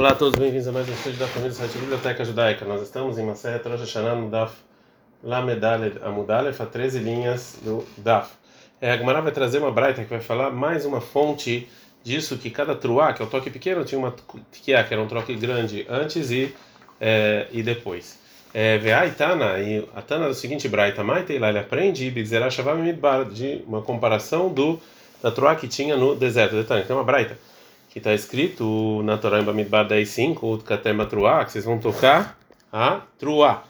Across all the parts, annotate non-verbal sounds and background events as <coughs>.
Olá a todos, bem-vindos a mais um estudo da família do Biblioteca Judaica. Nós estamos em Maseret Rosh Hashanah no Daf Lamedaled Amudalef, a 13 linhas do Daf. É, a Gemara vai trazer uma braita que vai falar mais uma fonte disso, que cada truá, que é o toque pequeno, tinha uma tkiá, que era um troque grande antes e, é, e depois. É, Veai Tana, e a Tana do seguinte braita, Maite, lá ele aprende de uma comparação do, da truá que tinha no deserto. Detalhe, tem uma braita que está escrito na Torá em Bamidbar 10.5, o Tkatema Truá, que vocês vão tocar a Truá,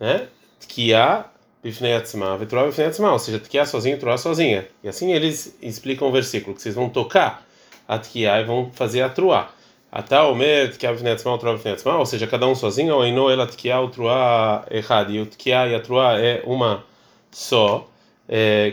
né? Tkiá Bifnei Atzma, Vetruá Bifnei Atzma, ou seja, Tkiá sozinho, Truá sozinha. E assim eles explicam o versículo, que vocês vão tocar a Tkiá e vão fazer a Truá. Ata Omer Tkiá Bifnei Atzma, Truá Bifnei Atzma, ou seja, cada um sozinho, ou Eno Ela Tkiá, o Truá errado, e o Tkiá e a Truá é uma só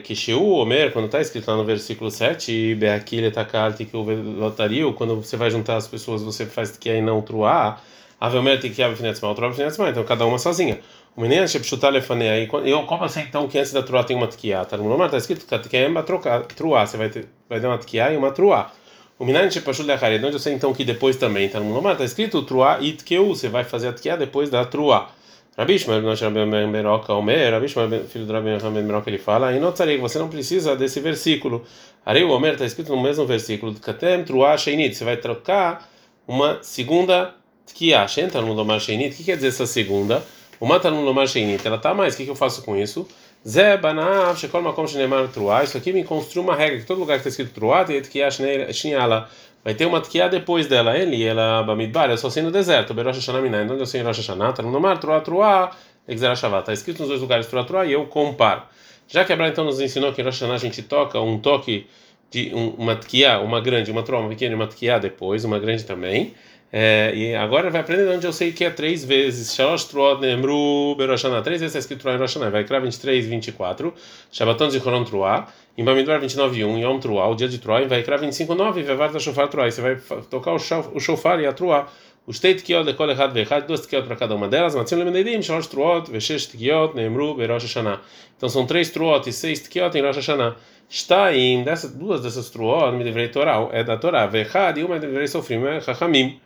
que Sheu Omer, quando está escrito lá no versículo 7, Beakile Takalti que o lotario, quando você vai juntar as pessoas, você faz que aí não truar, Aveomer tem que Avifinetzma, o Avifinetzma, então cada uma sozinha. O menino Shepshutar Lefanei, eu, como assim então que antes da truá tem uma tkiá? Tá no nome, está escrito que é uma truá, você vai, ter, vai dar uma tkiá e uma truá. O menino Shepshut Lechared, onde eu sei então que depois também, tá no nome, está escrito truá e tkeu, você vai fazer a tkiá depois da truá. Rabi Shmuel, nós Rabi Meroca, Omer, Rabi Shmuel, filho do Rabi Meroca, ele fala, e notarei você não precisa desse versículo. Arei o Omer está escrito no mesmo versículo, Katem Truá Sheinit, você vai trocar uma segunda Tkiá, Shenta no Lomar Sheinit, o que quer dizer essa segunda? O Mata no Lomar Sheinit, ela está mais, o que, que eu faço com isso? Zé, Banav, Shekol Makom Shenemar Truá, isso aqui me construiu uma regra, que todo lugar que está escrito Truá, tem Tkiá Shinhala, vai ter uma tkiá depois dela. Ele, ela, Bamidbar, eu só sei no deserto. Berosh Hashanah onde eu sei Rosh Hashanah, tá no mar, Truá, Truá, Exera Shavat. Está escrito nos dois lugares Truá, Truá, e eu comparo. Já que Abraão então nos ensinou que em Rosh Hashanah a gente toca um toque de um, uma tkiá, uma grande, uma truá, uma pequena e uma tkiá depois, uma grande também. É, e agora vai aprender onde eu sei que é três vezes. Shalosh Truot Nemru Beroshaná. Três vezes está escrito Truá em Roshaná. Vai criar 23, 24. Shabbaton Zichron Truá. Em Bamidbar 29, 1. Yom Truá, o dia de Truá. Vai criar 25, 9. Vevarta Shofar Truá. Você vai tocar o Shofar e a Truá. Os teit tkiot de kol echad veechad, duas tkiot para cada uma delas, matzim lemneidim, shalosh truot, veshesh tkiot, nemru, berosh hashanah. Então são três truot e seis tkiot em Rosh Hashanah. Shtaim, dessas, duas dessas truot, me deverei Torá, é da Torá, veechad e uma deverei sofrer, é chachamim.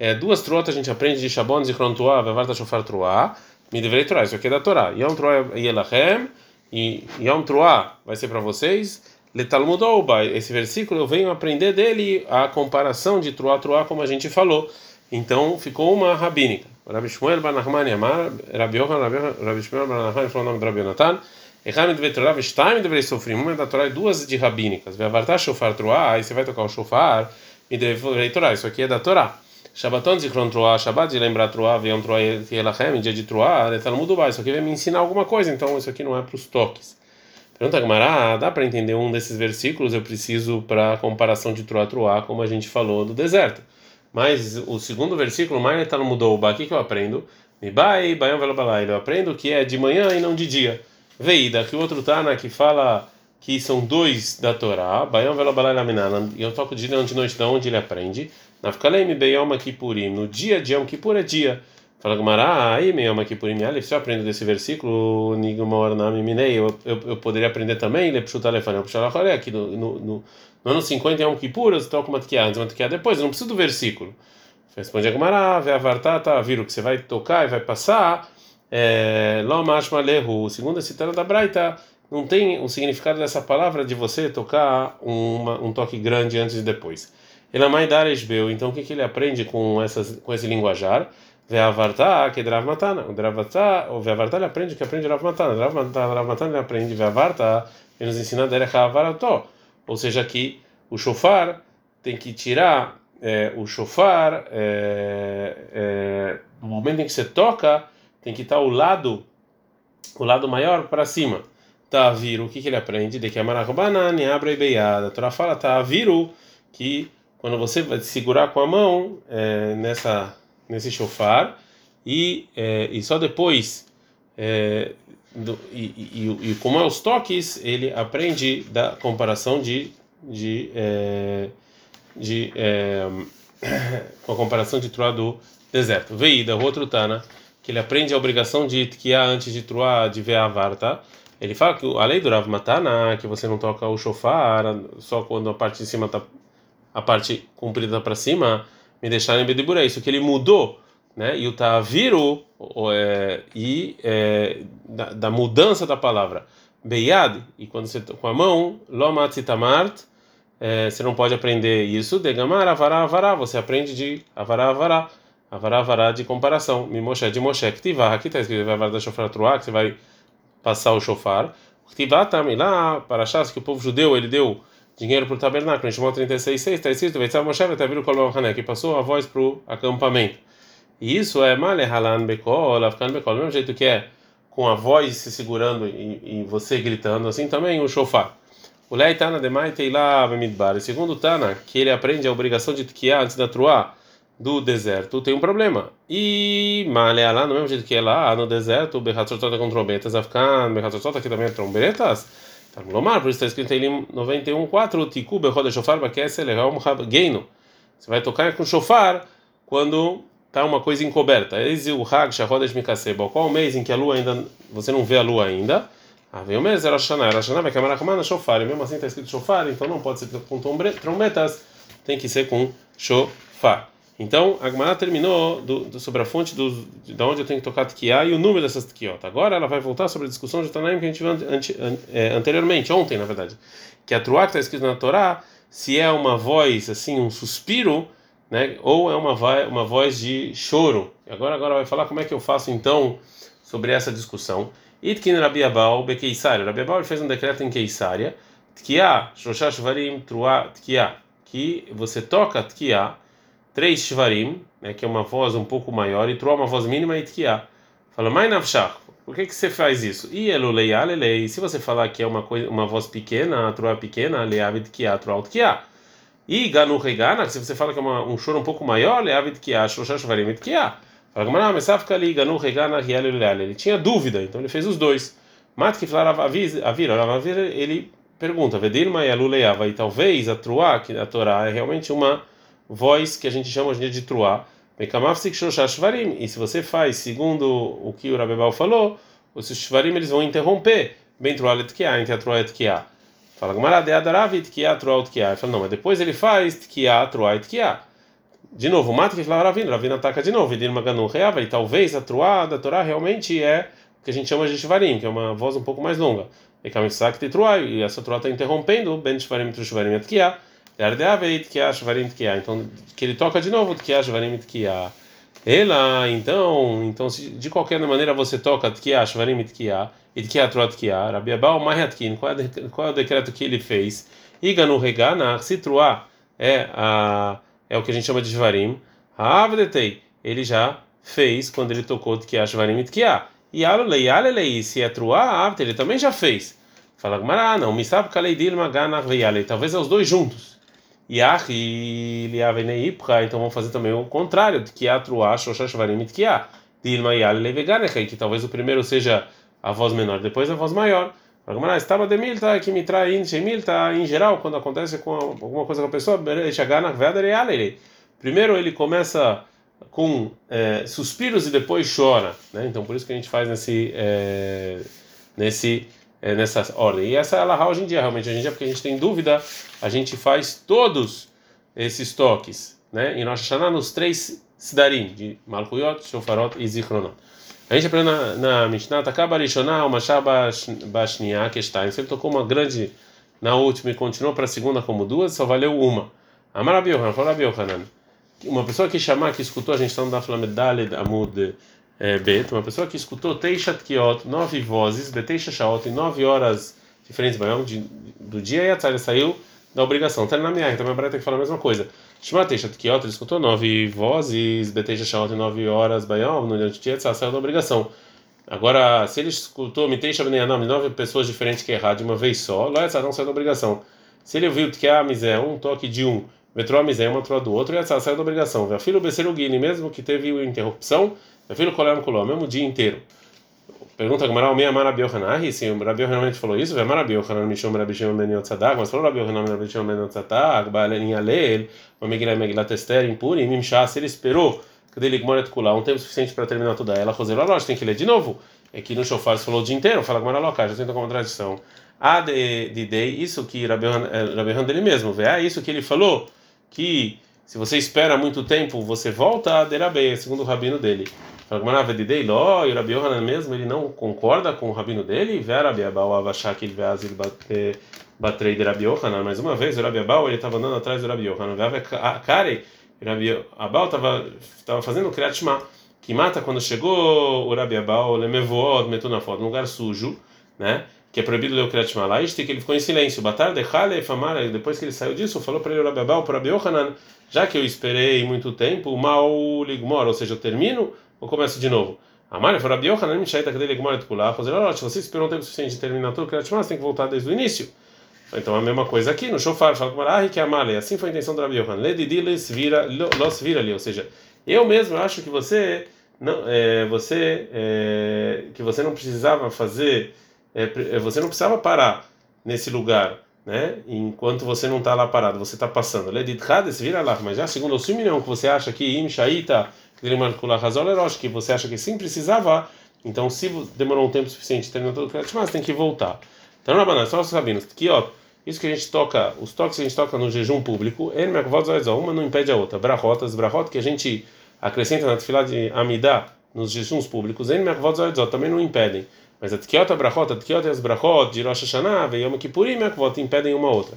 É, duas truotas a gente aprende de Shabon, Zichron Tuá, Vevarta Shofar Truá, me deverei Torá, isso aqui é da Torá. Yom Truá Yelachem, e Yom Truá vai ser para vocês. Letalmudouba, esse versículo eu venho aprender dele a comparação de Truá Truá, como a gente falou. Então ficou uma rabínica. Rabi Shmuel Bar Nachman Yamar, Rabi Yohan, Rabi Shmuel Bar Nachman, falou o nome do Rabi Yonatan. Echam de Vetorá, Veshtaim deverei sofrer, uma é da Torá e duas de rabínicas. Vevarta Shofar Truá, aí você vai tocar o Shofar, me deverei Torá, isso aqui é da Torá. Shabbaton Zikron Troá, Shabbat de lembrar Troá, Yom Troá Yelachem, dia de Troá, Talmud Ubá, isso aqui vai me ensinar alguma coisa, então isso aqui não é para os toques. Pergunta Gamara, dá para entender um desses versículos? Eu preciso para comparação de Troá Troá, como a gente falou do deserto. Mas o segundo versículo, mais Talmud Ubá, o que, que eu aprendo? Mibai, Bayam Velobalai, eu aprendo que é de manhã e não de dia. Veida, que o outro Tana que fala que são dois da Torá, Bayam Velobalai Laminana, e eu toco de dia de noite, de onde ele aprende. Nafkalem Beyom Kippurim. No dia de Yom Kippur é dia. Fala Gumara, aí Yom Kippurim Alef, se eu aprendo desse versículo, Minei, eu, eu, poderia aprender também, Lepshut Alefanel Pshalachalé, aqui no, no, no, no ano 50 Yom Kippur, eu toco uma tkiá antes, uma tkiá depois, eu não preciso do versículo. Responde a Gumara, Veavartata, viro que você vai tocar e vai passar, é, Lomashma Lehu, segundo a citada da Braita, não tem o significado dessa palavra de você tocar uma, um toque grande antes e depois. Ele é Maidar Esbeu, então o que, que ele aprende com, essas, com esse linguajar? Veavarta, que Drav Matana. O Dravata, o Veavarta ele aprende que aprende Drav Matana. Drav Matana ele aprende Veavarta, ele nos ensina Derech Havarató. Ou seja, que o shofar tem que tirar é, o shofar é, é, no momento em que você toca, tem que estar o lado, o lado maior para cima. Taviru, o que, que ele aprende? De que a Maracobanani abre beiada. A Torá fala Taviru, que quando você vai segurar com a mão é, nessa nesse chofar e, é, e só depois é, do, e, e, e, como é os toques ele aprende da comparação de de, é, de é, <coughs> com a comparação de truá do deserto. Veida o outro tana que ele aprende a obrigação de que há antes de truá de ver a varta ele fala que a lei do Rav Matana que você não toca o chofar só quando a parte de cima está a parte comprida para cima, me deixarem bedibura, isso que ele mudou, né? E o ta'viru é, e é, da, da, mudança da palavra beyad e quando você com a mão lomatzitamart é, você não pode aprender isso de gamar avará avará você aprende de avará avará avará avará de comparação. Mimoshe de moshe ktivá. Aqui está escrito vai dar shofar truá que você vai passar o shofar. Ktivá também lá para achar que o povo judeu ele deu dinheiro para o tabernáculo em Shimon 36,6 está escrito vai Moshe o Kol que passou a voz para o acampamento e isso é male halan bekol, afkan bekol, do mesmo jeito que é com a voz se segurando e, e você gritando, assim também o shofar. O Lei Tana demai teila bemidbar. Segundo Tana, que ele aprende a obrigação de tkiá antes da truá do deserto, tem um problema. E male halan, do mesmo jeito que é lá no deserto, bechatzotota com trombetas, afkan, bechatzotota aqui também é trombetas. Tá Lomar, por isso está escrito em 91.4, tiku bechode shofar bakesel legal geino. Você vai tocar com shofar quando tá uma coisa encoberta. Eis o Hag Shahodesh Mikaseba. Qual o mês em que a lua ainda você não vê a lua ainda? Ah, vem o mês era Shana, era Shana, vai queimar a shofar. E mesmo assim está escrito shofar, então não pode ser com trombetas, tem que ser com shofar. Então, a Gemara terminou do, do, sobre a fonte do, de onde eu tenho que tocar tkiá e o número dessas tkiot. Agora ela vai voltar sobre a discussão de Tanaim que a gente viu ante, é, anteriormente, ontem, na verdade. Que a truá que está escrito na Torá, se é uma voz, assim, um suspiro, né? Ou é uma uma voz de choro. Agora agora vai falar como é que eu faço então sobre essa discussão. Itkin Rabiabal Bekeisária. Rabiabal fez um decreto em Keisária, Tkia, Shoshash Varim, Trua, Tkia, que você toca Tkia, três Shvarim, né, que é uma voz um pouco maior, e Trua uma voz mínima e Tkia. Fala, Mai Navshach, por que que você faz isso? E Elulei Alelei, se você falar que é uma coisa, uma voz pequena, a Trua pequena, Leavid Tkia, Trua Tkia. E Ganu Regana, se você fala que é uma, um choro um pouco maior, Leavit Kia, Shoshash Varim Kia. Fala que mas fica ali, Ganu Regana, Ele tinha dúvida, então ele fez os dois. Mat que falar Avira, Avira, ele pergunta, Vedirma e Aluleava, e talvez a Truá, que a Torá é realmente uma voz que a gente chama hoje de Truá. E se você faz segundo o que o Rabebal falou, os Shvarim eles vão interromper, bem Truá Letkia, entre a Truá e Tkia. Fala Gamara de Adaravit que atruá que Ele fala, não, mas depois ele faz que atruá e tkiá. De novo, mata que fala Ravina, Ravina ataca de novo, Edir Maganu Reava, e talvez a truá da Torá realmente é o que a gente chama de Shvarim, que é uma voz um pouco mais longa. E te truá, e essa truá está interrompendo, Ben Shvarim tu Shvarim et Shvarim tkiá. Então, que ele toca de novo, tkiá, Shvarim tkiá. Ela, então, então se de qualquer maneira você toca tkiá, Shvarim tkiá Itkiatrot Kia, Rabi Abal Mahiatkin, qual é o decreto que ele fez? Iganu Regana, Citruá é, a, é o que a gente chama de Shvarim. Avdetei, ele já fez quando ele tocou Tkia Shvarim Itkia. E Alulei, Alelei, se é Truá, Avdetei, ele também já fez. Fala Gmará, não, Misab Kaleidil Magana Veialei, talvez é os dois juntos. Yahi Liavenei Ipra, então vamos fazer também o contrário, Tkia Truá, Shoshashvarim Itkia. Dilma Yalei Veganechei, que talvez o primeiro seja a voz menor, depois a voz maior. Estava de milta que me trai milta em geral quando acontece com alguma coisa com a pessoa, primeiro ele começa com é, suspiros e depois chora, né? Então por isso que a gente faz nesse é, nesse é, nessa ordem. E essa é a Laha hoje em dia, realmente hoje em dia porque a gente tem dúvida, a gente faz todos esses toques, né? Em Rosh Hashanah nos três sidarim de Malchuyot, Shofarot e Zichronot. A gente aprende na, na Mishnah, Takaba Rishoná, uma Shabashniá, que está. Se ele tocou uma grande na última e continuou para a segunda como duas, só valeu uma. Amar Yohanan. Uma pessoa que chamar, que escutou, a gente está no Daf Daled Amud é, Bet, uma pessoa que escutou Teishat Kiot, nove vozes, Beteisha Shaot, em nove horas diferentes do dia, e a Tzara saiu da obrigação. Tá na minha, também a Breta que fala a mesma coisa. Shema Teishat Kiot, ele escutou nove vozes, Beteisha Shaot em nove horas, Bayom, no dia de saiu da obrigação. Agora, se ele escutou Miteisha Beneyanam, nove pessoas diferentes que errar de uma vez só, lá não saiu da obrigação. Se ele ouviu que a misé, um toque de um, metrô a misé, uma troa do outro, Yatzah saiu da obrigação. Filho Besserugini, mesmo que teve interrupção, meu filho Kolem Kolom, mesmo dia inteiro. Pergunta Gamara, o meia Marabi Yohanahi, se o Rabi realmente falou isso, vai Marabi Yohanan Mishom Rabi Shimon Ben Yotzadak, mas falou Rabi Yohanan Rabi Shimon Ben Yotzadak, Baalin Alel, uma Megillah Megilat Esther, impuri, Mimshá, se ele esperou que ele Gmoret Kula, um tempo suficiente para terminar toda ela, Roseló, lógico, tem que ler de novo. É que no Shofar se falou o dia inteiro, fala Gamara Loká, já tenta contradição. A de, de Dei, isso que Rabi Yohanan dele mesmo, vê, ah, isso que ele falou, que se você espera muito tempo, você volta a Derabeia, segundo o rabino dele. E o Rabi Yohanan mesmo, ele não concorda com o rabino dele, Vera Biabal Avashak Veazil Batrei de Rabi Yohanan. Mais uma vez, o Rabi Abal ele estava andando atrás do Rabi Yohanan. Veve Kare, Rabi Abal estava fazendo o Kriyat que mata quando chegou o Rabi metou na foto, num lugar sujo, né? Que é proibido ler o Kriyat Shema lá, que ele ficou em silêncio. Batar de Hale Famara, depois que ele saiu disso, falou para ele o Rabi Abal, para Rabi Yohanan, já que eu esperei muito tempo, mal ligmor, ou seja, eu termino ou começo de novo? Falou, Rabi Yohanan, me chaita cadê ligmor et kulah, fazer, olha, se você esperou um tempo suficiente de terminar tudo o Kriyat Shema, você tem que voltar desde o início. Então a mesma coisa aqui no shofar, fala com ah, que é Amália, assim foi a intenção do Rabi Yohanan, ledidilis vira, los vira ali, ou seja, eu mesmo acho que você não, é, você é, que você não precisava fazer, é, é você não precisava parar nesse lugar, né? Enquanto você não está lá parado, você está passando. se vira lá, mas já segundo o Simeon que você acha que im shaita que você acha que sim precisava, então se demorou um tempo suficiente terminou todo o mas tem que voltar. Então na banana, só os rabinos, que ó, isso que a gente toca, os toques que a gente toca no jejum público, uma não impede a outra. Brahotas, brahot que a gente acrescenta na tefilá de Amidá nos jejuns públicos, também não impedem. Mas a Tkiot Brachot, a Tkiot e as Brachot de Rosh Hashanah, e Yom Kippurim impedem uma outra.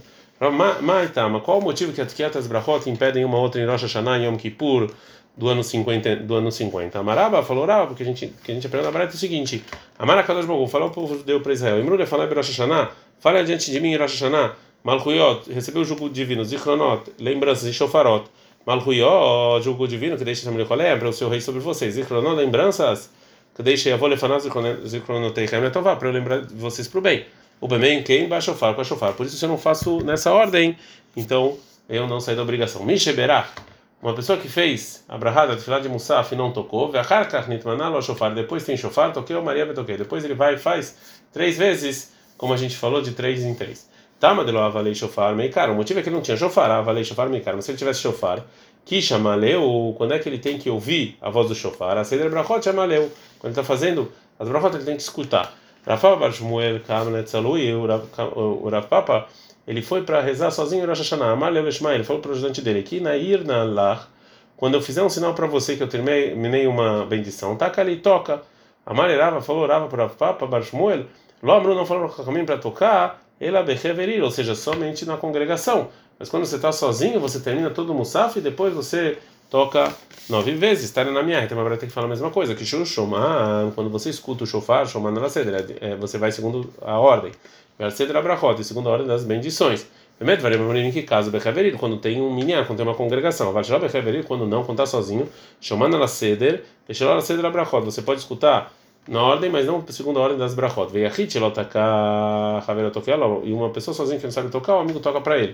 Maitama, qual o motivo que a Tkiot e as Brachot impedem uma outra em Rosh Hashanah Yom Kippur do ano 50? Do ano 50? Amaraba falou, Rava, porque a gente, que a gente aprende na Barata é o seguinte: Amara Kadosh Baruch falou para o judeu para Israel, Imrule falar Rosh Hashanah, adiante de mim em Rosh Malchuyot, recebeu o jugo divino, Zichronot, lembranças e Shofarot. Malhuió, julgo divino, que deixa Samuel Colé, para o seu rei sobre vocês. Zikronó, lembranças, que deixa Yavô Lefanaz Zikronoteihem Letová, para eu lembrar vocês para o bem. O bem, quem vai chofar, vai chofar. Por isso eu não faço nessa ordem, então eu não saí da obrigação. Misheberach, uma pessoa que fez a brahada de de Musaf e não tocou, depois tem chofar, toquei ou Maria toquei. Depois ele vai e faz três vezes, como a gente falou, de três em três. Tama de avalei shofar meikar. O motivo é que ele não tinha shofar, avalei shofar meikar. Mas se ele tivesse shofar, que chamaleu, quando é que ele tem que ouvir a voz do shofar? A seder brachot chamaleu. Quando ele está fazendo as brachot, ele tem que escutar. Rafa Bar Shmuel Kamnetzalui, o Rav Papa, ele foi para rezar sozinho Rosh Hashanah. Ele falou para o ajudante dele, que na irna lá, quando eu fizer um sinal para você que eu terminei uma bendição, taca ali, toca. Amaleu Rava falou, Rava para o Papa, Bar Shmuel, Lomro não falou para tocar, ela becheverir, ou seja, somente na congregação. Mas quando você está sozinho, você termina todo o musaf e depois você toca nove vezes. Está na minha então vai ter que falar a mesma coisa. Que shofar, quando você escuta o shofar, shofar na cedra, é, você vai segundo a ordem. Vai cedra brachot, segundo a ordem das bendições. Primeiro, que caso quando tem um minyan, quando tem uma congregação. Vai becheverir, quando não, quando está sozinho. Chamando ela ceder, deixa ela ceder brachot. Você pode escutar na ordem, mas não segundo a ordem das brachot. Veio a hit, ela e uma pessoa sozinha que não sabe tocar, o amigo toca para ele.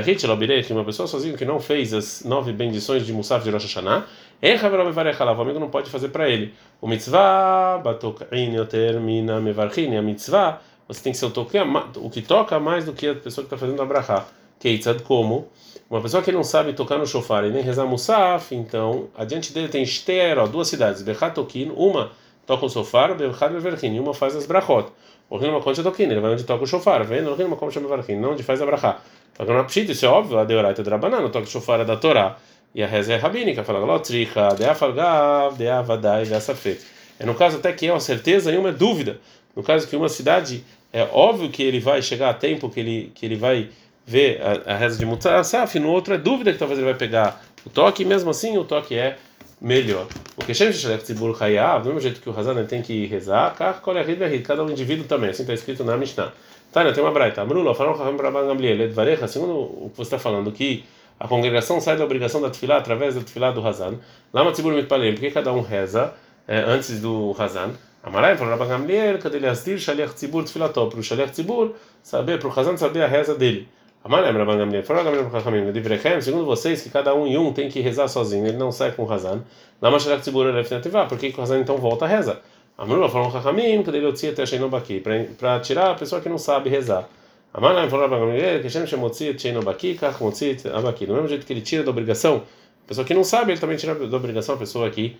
Hit, que uma pessoa sozinha que não fez as nove bendições de Musaf de Rosh Hashanah, o amigo não pode fazer para ele. O mitzvah, batokain yoter mevarchin, a mitzvah, você tem que ser o, toque, o que toca mais do que a pessoa que está fazendo a brachá. Keitzad, como? Uma pessoa que não sabe tocar no shofar e nem rezar Musaf, então, adiante dele tem Shter, duas cidades, Bechatokin, uma toca o sofá, bechad beverchin, e uma faz as brachot. O rino makom toquin, ele vai onde toca o shofar, vem no rino makom beverchin, não onde faz a brachá. Só que não pshit, isso é óbvio, a deoraita drabanan, toca o shofar é da Torá, e a reza é rabínica, fala lotricha, de afalgav, de avadai, de asafet. É no caso até que é uma certeza e uma dúvida. No caso que uma cidade, é óbvio que ele vai chegar a tempo que ele, que ele vai ver a, a reza de Mutsasaf, no outro é dúvida que talvez ele vai pegar o toque, e mesmo assim o toque é melhor. Porque Shem Shelech Tzibur Hayav, do mesmo jeito que o Hazan tem que rezar, cada um indivíduo também, assim está escrito na Mishnah. Tânia, tem uma braita. Amrullah, falam Raham Rabban Gamliel, Edvarecha, segundo o que você está falando, que a congregação sai da obrigação da tefilá através da tefilá do Hazan. Lama Tzibur Mitpalem, porque cada um reza é, antes do Hazan. Amarai, falou Rabban Gamliel, cadê ele astir Shaliach Tzibur tfilató, para o Shaliach Tzibur saber, para o Hazan saber a reza dele. Amalem Rabban Gamliel, falou Gamliel Chachamim, Divrechem, segundo vocês, que cada um e um tem que rezar sozinho, ele não sai com o Hazan. Lama Shalak Tzibur Elefinativá, por que o Hazan então volta a reza? Amrullah falou Chachamim, que ele otzia até Sheinobaki, para tirar a pessoa que não sabe rezar. Amalem falou Rabban Gamliel, que Shem Shemotzi Sheinobaki, Kach Motzi Abaki, do mesmo jeito que ele tira da obrigação, a pessoa que não sabe, ele também tira da obrigação a pessoa que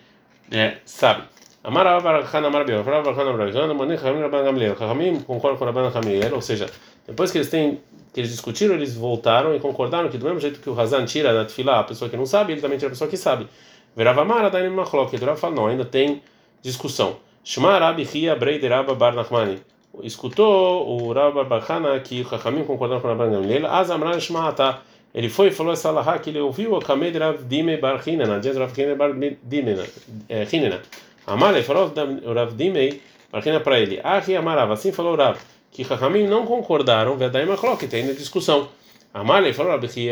é, sabe. Amar Abarachan Amar Biel, Abarachan Amar Biel, Manin Chamim Rabban Gamliel, Chachamim concorda com Rabban Gamliel, ou seja, Depois que eles têm que eles discutiram, eles voltaram e concordaram que do mesmo jeito que o Hazan tira da Tfilá a pessoa que não sabe, ele também tira a pessoa que sabe. Veravamara da Machlok, o Rav fala, não, ainda tem discussão. Shema Rabi Ria Bar Nachmani. Escutou o Rabba Barhana que o Chachamim concordou com o Rabban Gamliel, Azamran Shema Ata. Ele foi e falou essa alahá que ele ouviu o Kamed Rav Dime Bar Hinena, diz Rav Hinena Bar Dinena, Hinena. Amar, ele falou Rav Dime Bar Hinena para ele, Ahi Amarav, assim falou Rav que Chachamim não concordaram, Vedaim Machlok, tem ainda discussão. Amalei falou por que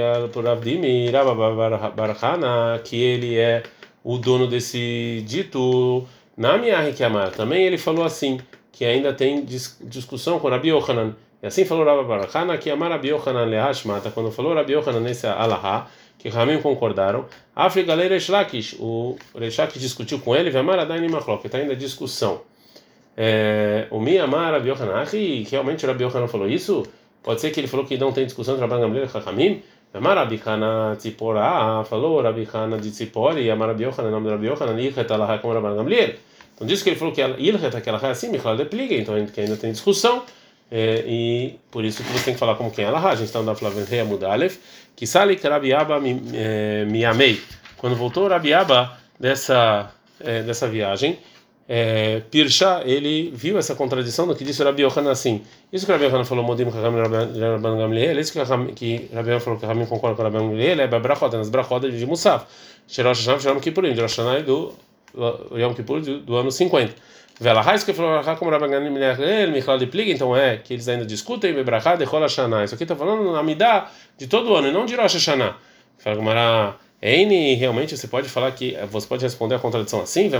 ele é o dono desse dito, na minha que amar. Também ele falou assim, que ainda tem discussão com Rabi Yohanan. E assim falou Rabbi Barahana, que amar Rabi Yohanan lehashmata, quando falou Rabi Yohanan nesse alahá, que Ramim concordaram. África lei Reish Lakish, o Reish Lakish discutiu com ele, Vemar Adain Machlok, está ainda discussão. É, o Miyamar Rabi Yohanan, realmente o Rabi Yohanan falou isso? Pode ser que ele falou que não tem discussão entre Rabban Gamliel e Chachamim? Amar Rabi Hana Tzipora, falou Rabi Hana de Tzipori, Amar Rabi Yohanan, nome de Rabi Yohanan, Ilchet Alaha com Rabban Gamliel. Então diz que ele falou que Ilchet, aquela é assim, Michal de Pliga, então ainda tem discussão. É, e por isso que você tem que falar como quem é Alaha. A gente está andando falando Rei Amudalef, que Salik Rabi Abba Miamei. Quando voltou Rabi Abba dessa, é, dessa viagem, é, Pirsha, ele viu essa contradição do que disse o Rabi Yohanan assim. Isso que o Rabi Yohanan falou, Modim Rabban Gamliel, isso que, que Rabi Yohanan falou que Rabban concorda com o Rabban Gamliel, é Brachot, é nas Brachot de Musaf. Sherosh Hashanah, Shalom Kippurim, de Rosh Hashanah do Yom Kippur do, ano 50. Vela Raiz que falou como Rabban Gamliel, Michal de Plig, então é que eles ainda discutem, Bebrachá de Chol Hashanah. Isso aqui está falando na Midah de todo ano, e não de Rosh Hashanah. Fala Gumara. N realmente você pode falar que você pode responder a contradição assim, de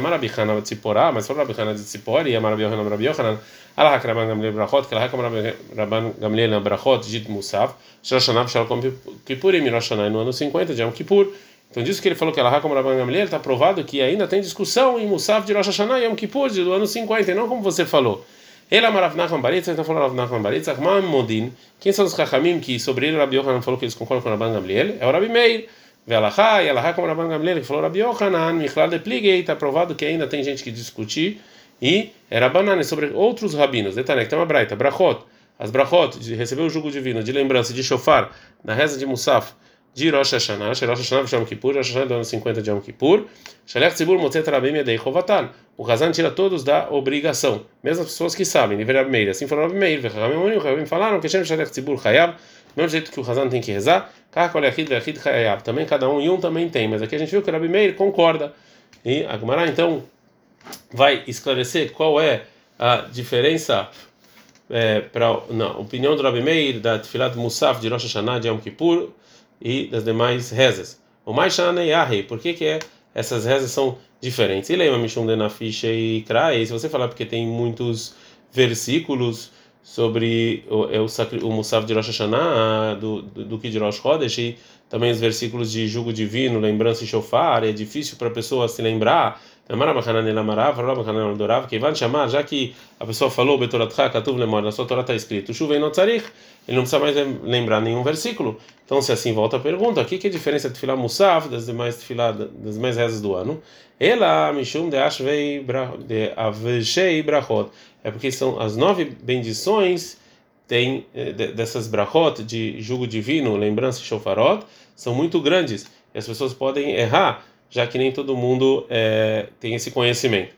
Tzipora, mas só marabichana de Tzipora e a marabichana marabichana, Allah Rabban Gamliel Brachot, como Rabban Gamliel Brachot de Musaf, Shoshanah Shalom Kippurim, Roshana no ano 50 de Yom Kippur. Então disso que ele falou que como Rabban Gamliel está provado que ainda tem discussão em Musaf de Rosh Hashanah e Yom Kippur do ano 50, e não como você falou. Ele Amarav Nachman Baritz, então falou Rav Nachman Baritz, Achman Modin, quem são os Chachamim que sobre ele Rabi Yohanan falou que eles concordam com Rabban Gamliel? É o Rabi Meir. Velachá, e Alahá como Rabban Gamliel, que falou Rabi Yohanan, Michlal de Pligei, está provado que ainda tem gente que discute, e era banana sobre outros rabinos. Detalhe, tem uma braita, brachot, as brachot, de receber o jugo divino, de lembrança, de shofar, na reza de Musaf, de Rosh Hashanah, Rosh Hashanah de Yom Kippur, Rosh Hashanah do ano 50 de Yom Kippur, Shalech Tzibur Motzet Rabim Yedei Chovatan. O Hazan tira todos da obrigação, mesmo as pessoas que sabem, Rabi Meir. Assim falou Rabi Meir, Vechamim Rabim falaram que Shem Shalech Tzibur Chayav, mesmo jeito que o Hazan tem que rezar, também cada um e um também tem, mas aqui a gente viu que o Rabi Meir concorda. E a então vai esclarecer qual é a diferença é, para a opinião do Rabi Meir da Tfilat Musaf de Rosh Hashanah de Yom Kippur e das demais rezas. O mais Shanei por que que é essas rezas são diferentes? E lembra Mishum de Nafish e Krai, se você falar porque tem muitos versículos sobre o, é o, o Musaf de Rosh Hashanah, do, do, do de Rosh Chodesh, e também os versículos de jugo divino, lembrança e shofar, é difícil para a pessoa se lembrar. Já que a pessoa falou, na sua Torá está escrito, ele não precisa mais lembrar nenhum versículo. Então, se assim volta a pergunta, o que é a diferença de filar Musaf das demais tefilá, das demais rezas do ano? Ela, de de é porque são as nove bendições tem dessas brachot de jugo divino, lembrança e shofarot, são muito grandes e as pessoas podem errar, já que nem todo mundo é, tem esse conhecimento.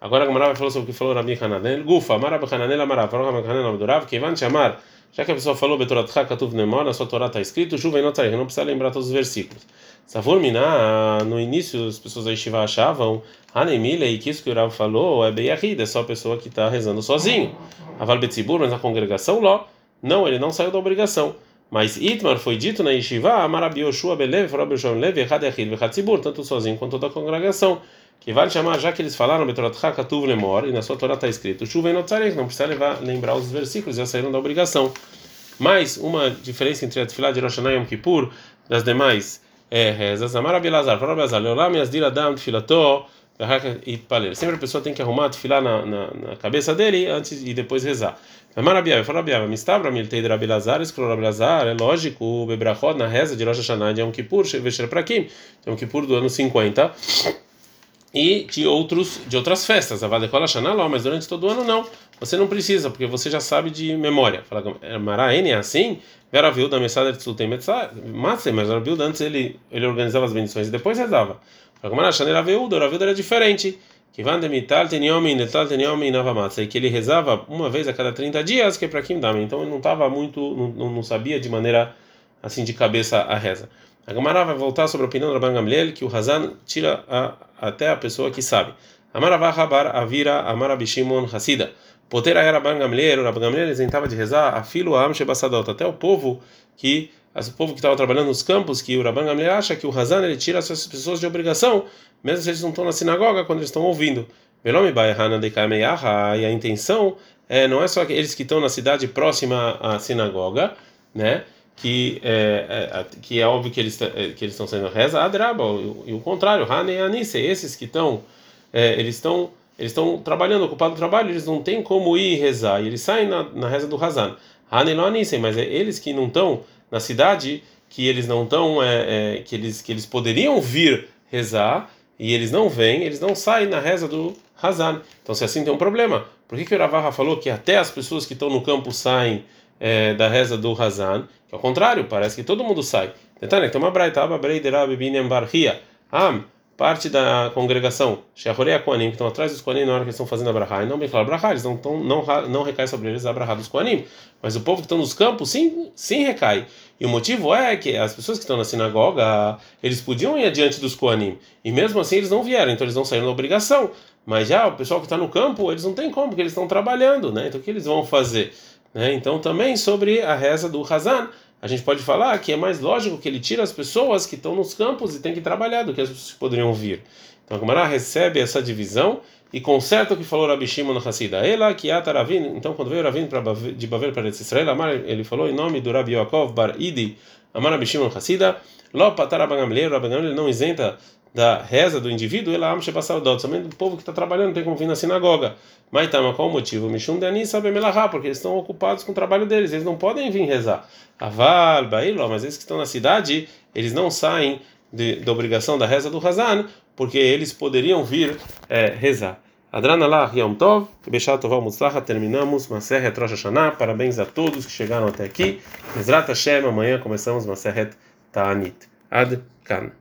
Agora a Gamara vai falar sobre o que falou Rabi Hananel. Gufa, Marav Hananel Amarav, falou Rabi Hananel Adorav, que vai chamar, já que a pessoa falou Betoratcha Katuv Nemor, na sua Torá está escrito, Juven não não precisa lembrar todos os versículos. Savor Miná, no início as pessoas da Shiva achavam Hanemile, e que isso que o Rav falou é Beyahid, é só a pessoa que está rezando sozinho. Aval Betzibur, mas na congregação, Ló. Não, ele não saiu da obrigação. Mas Itmar foi dito na Yeshiva, Amarabi Yoshua Belev, Farabi Yoshua Belev, Echad Yachid, Vechad Tzibur, tanto sozinho quanto toda a congregação. Que vale chamar, já que eles falaram, Betorat Hakatuv Lemor, e na sua Torá está escrito, Chuva não não precisa levar, lembrar os versículos, já saíram da obrigação. Mais uma diferença entre a Tfilah de Rosh Hashanah e Yom Kippur, das demais é, rezas, Amarabi Lazar, Farabi Lazar, Leolam Yazdil Adam Sempre a pessoa tem que arrumar a tefilá na, na, na, cabeça dele antes e depois rezar. Marabiava, Farabiava, Mistabra, Miltei de Rabilazar, escreveu Rabilazar, é lógico, o Bebrachod na reza de Rosh Hashanah de Yom Kippur, Vesher Prakim, Yom Kippur do ano 50 e de outros de outras festas, a Vadekol Hashanah, mas durante todo o ano não. você não precisa, porque você já sabe de memória. Fala, Maraene é assim? Vera viu da mensagem de Sultem mas a Rabiuda antes ele, ele organizava as bendições e depois rezava. Fala, Marachane Raviuda, Raviuda era diferente. Que van demital tem homem, detal tem homem nova massa. E que ele rezava uma vez a cada 30 dias, que é para quem dá. Então ele não estava muito, não, não sabia de maneira assim de cabeça a reza. A Gamara vai voltar sobre a opinião do Rabban Gamliel que o Hazan tira a, até a pessoa que sabe. Amaravah bar avira amarabishimon hasida. Potera era Rabban Gamliel, o Rabban Gamliel isentava de rezar a filo am shebasadot, até o povo que o povo que estava trabalhando nos campos, que o Rabban Gamliel acha que o Hazan ele tira as pessoas de obrigação, mesmo se eles não estão na sinagoga quando eles estão ouvindo. E a intenção é, não é só eles que estão na cidade próxima à sinagoga, né? que é, é, que é óbvio que eles é, que eles estão sendo reza adraba e o contrário Hane e Anise esses que estão é, eles estão eles estão trabalhando ocupado no trabalho eles não têm como ir rezar e eles saem na, na reza do Hazan Hane e Anise mas é eles que não estão na cidade que eles não estão é, é, que eles que eles poderiam vir rezar e eles não vêm eles não saem na reza do Hazan. Então se assim tem um problema por que que o Ravaha falou que até as pessoas que estão no campo saem é, da reza do Hazan, que ao contrário, parece que todo mundo sai. Detalhe, tem uma braita, Am, parte da congregação, Shehorei Koanim, que estão atrás dos Koanim na hora que eles estão fazendo a brahá, e não bem claro brahá, eles não, tão, não, não recai sobre eles a brahá dos Koanim, mas o povo que está nos campos, sim, sim recai. E o motivo é que as pessoas que estão na sinagoga, eles podiam ir adiante dos Koanim, e mesmo assim eles não vieram, então eles não saíram da obrigação. Mas já o pessoal que está no campo, eles não têm como, porque eles estão trabalhando, né? Então o que eles vão fazer? Né? Então, também sobre a reza do Hazan, a gente pode falar que é mais lógico que ele tira as pessoas que estão nos campos e tem que trabalhar do que as pessoas poderiam vir. Então, a Gemara recebe essa divisão e conserta o que falou Rabi Shimon no Hassida. Ela que Ataravin, então quando veio Ravin de Bavel para Israel, ele falou em nome do Rabi Yaakov Bar Idi, Amar Rabi Shimon Hassida, Ló Patar Abangamliel, Abangamliel não isenta da reza do indivíduo, ela ama Shebasaudot, somente do povo que está trabalhando, tem como vir na sinagoga. Mas tá, mas qual o motivo? Mishum Dani sabe melahá, porque eles estão ocupados com o trabalho deles, eles não podem vir rezar. Aval, Bailó, mas esses que estão na cidade, eles não saem de, da obrigação da reza do Hazan, porque eles poderiam vir é, rezar. Adrana lá, Yom Tov, Beshat Tovah Mutzlacha, terminamos Maseret Rosh Hashanah, parabéns a todos que chegaram até aqui. Mesrat Hashem, amanhã começamos Maseret Ta'anit. Ad Kan.